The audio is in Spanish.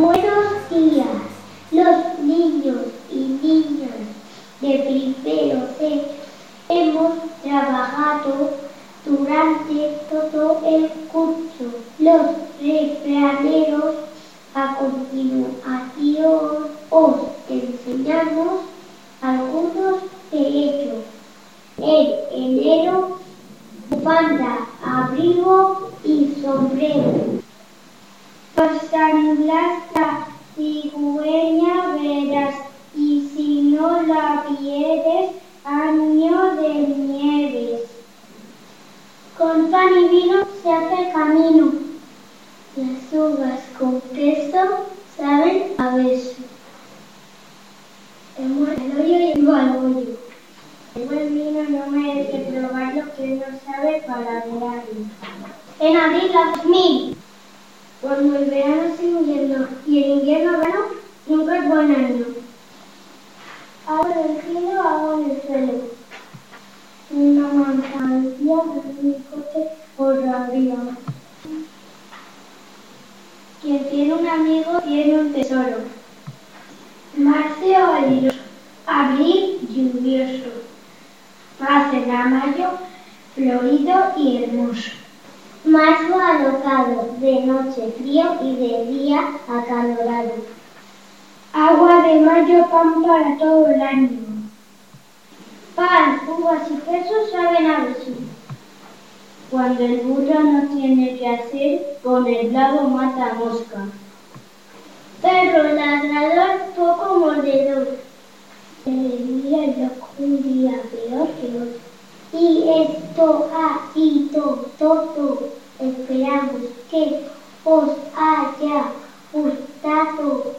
Buenos días, los niños y niñas de primero C hemos trabajado durante todo el curso. Los refraneros a continuación os enseñamos algunos de ellos. En enero, bufanda, abrigo y sombrero. Si no la vieres, año de nieves. Con pan y vino se hace camino. Las uvas con queso saben a beso. El buen hoyo y hoyo. El buen vino no merece probar lo que no sabe para verano. En abril la 2000. Cuando el verano es invierno y el invierno verano, nunca es buen año. Agua en el cielo, agua en el suelo. Una manzanilla, un coche arriba. Quien tiene un amigo tiene un tesoro. Marzo valeroso, abril lluvioso. A mayo florido y hermoso. Marzo alocado, de noche frío y de día acalorado. Agua de mayo, pan para todo el año. Pan, uvas y queso saben a beso. Cuando el burro no tiene que hacer, con el lado mata mosca. Perro ladrador, poco mordedor. El día loco, un día peor que otro. Y esto ha ido todo. Esperamos que os haya gustado.